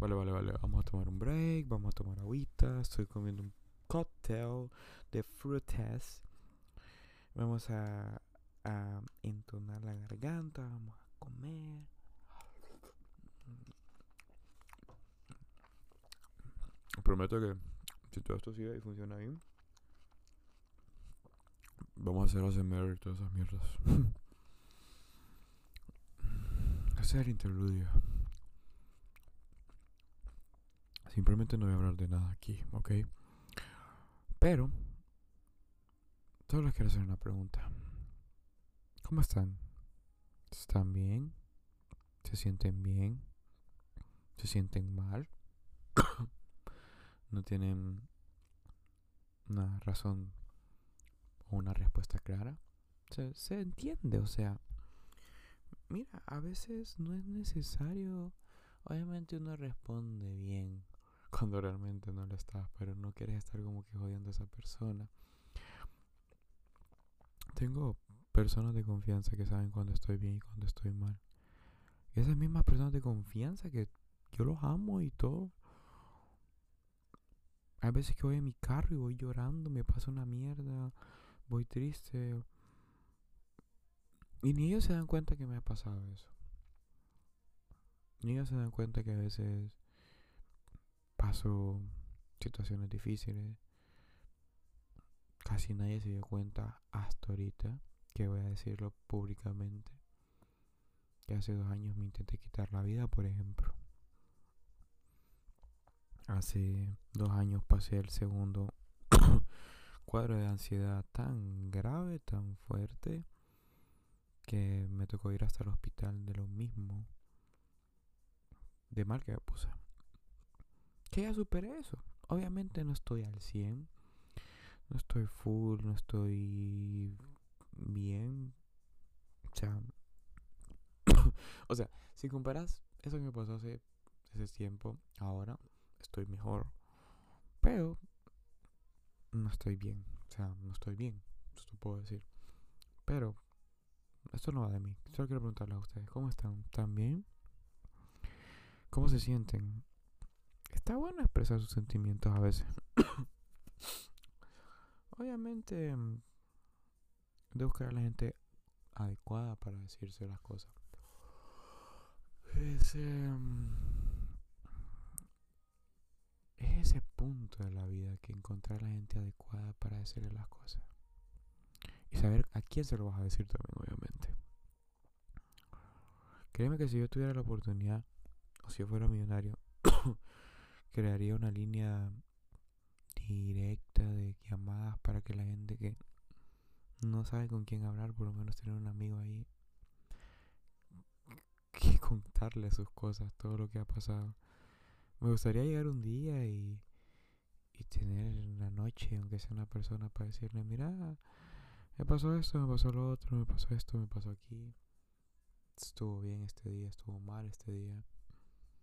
Vale, vale, vale. Vamos a tomar un break, vamos a tomar agüita. Estoy comiendo un cóctel de frutas. Vamos a, a entonar la garganta, vamos a comer. Prometo que si todo esto sigue y funciona bien, vamos a hacer ASMR y todas esas mierdas. Hacer interludio. Simplemente no voy a hablar de nada aquí, ¿ok? Pero, solo les quiero hacer una pregunta. ¿Cómo están? ¿Están bien? ¿Se sienten bien? ¿Se sienten mal? ¿No tienen una razón o una respuesta clara? Se, se entiende, o sea, mira, a veces no es necesario. Obviamente uno responde bien cuando realmente no lo estás, pero no quieres estar como que jodiendo a esa persona. Tengo personas de confianza que saben cuando estoy bien y cuando estoy mal. Y esas mismas personas de confianza que yo los amo y todo. Hay veces que voy en mi carro y voy llorando, me pasa una mierda, voy triste. Y ni ellos se dan cuenta que me ha pasado eso. Ni ellos se dan cuenta que a veces paso situaciones difíciles. Casi nadie se dio cuenta hasta ahorita, que voy a decirlo públicamente, que hace dos años me intenté quitar la vida, por ejemplo. Hace dos años pasé el segundo cuadro de ansiedad tan grave, tan fuerte, que me tocó ir hasta el hospital de lo mismo, de mal que me puse que ya superé eso. Obviamente no estoy al 100, no estoy full, no estoy bien. O sea, o sea, si comparas eso que me pasó hace ese tiempo, ahora estoy mejor. Pero no estoy bien. O sea, no estoy bien. Esto puedo decir. Pero esto no va de mí. Solo quiero preguntarles a ustedes, ¿cómo están? ¿Están bien? ¿Cómo se sienten? Está bueno expresar sus sentimientos a veces. Obviamente, mm, de buscar a la gente adecuada para decirse las cosas. Es, mm, es ese punto de la vida que encontrar a la gente adecuada para decirle las cosas. Y saber a quién se lo vas a decir también, obviamente. Créeme que si yo tuviera la oportunidad, o si yo fuera millonario, crearía una línea directa de llamadas para que la gente que no sabe con quién hablar, por lo menos tener un amigo ahí que contarle sus cosas, todo lo que ha pasado. Me gustaría llegar un día y, y tener la noche, aunque sea una persona, para decirle, mira, me pasó esto, me pasó lo otro, me pasó esto, me pasó aquí. Estuvo bien este día, estuvo mal este día.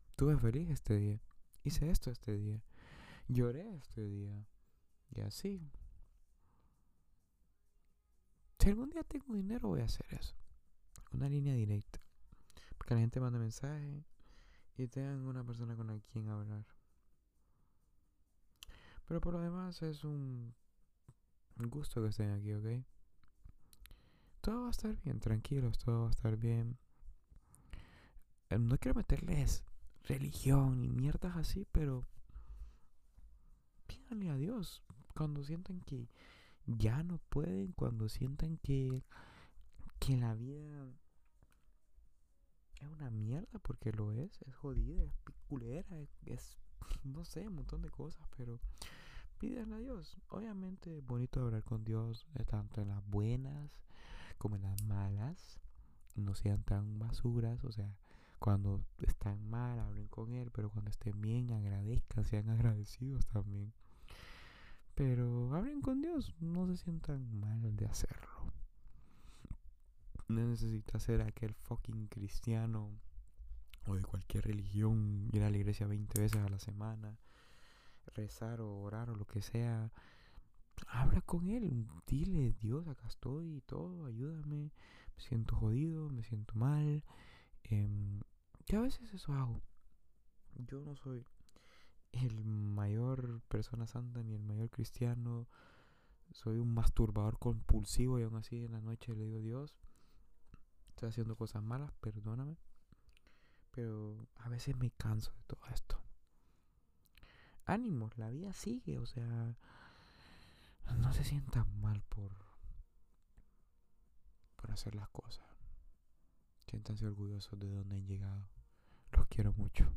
Estuve feliz este día hice esto este día, lloré este día, y así. Si algún día tengo dinero voy a hacer eso, una línea directa, porque la gente manda mensajes y tengan una persona con la quien hablar. Pero por lo demás es un gusto que estén aquí, ¿ok? Todo va a estar bien, tranquilos, todo va a estar bien. Eh, no quiero meterles religión y mierdas así, pero pídanle a Dios cuando sientan que ya no pueden, cuando sientan que, que la vida es una mierda, porque lo es, es jodida, es piculera, es, no sé, un montón de cosas, pero pídanle a Dios. Obviamente es bonito hablar con Dios, eh, tanto en las buenas como en las malas, no sean tan basuras, o sea, cuando están mal, hablen con él, pero cuando estén bien, agradezcan, sean agradecidos también. Pero hablen con Dios, no se sientan mal de hacerlo. No necesita ser aquel fucking cristiano o de cualquier religión, ir a la iglesia 20 veces a la semana, rezar o orar o lo que sea. Habla con él, dile, Dios, acá estoy y todo, ayúdame, me siento jodido, me siento mal, eh, a veces eso hago. yo no soy el mayor persona santa ni el mayor cristiano. Soy un masturbador compulsivo y aún así en la noche le digo Dios, estoy haciendo cosas malas, perdóname. Pero a veces me canso de todo esto. Ánimos, la vida sigue, o sea, no se sientan mal por, por hacer las cosas. Siéntanse orgullosos de donde han llegado. Los quiero mucho.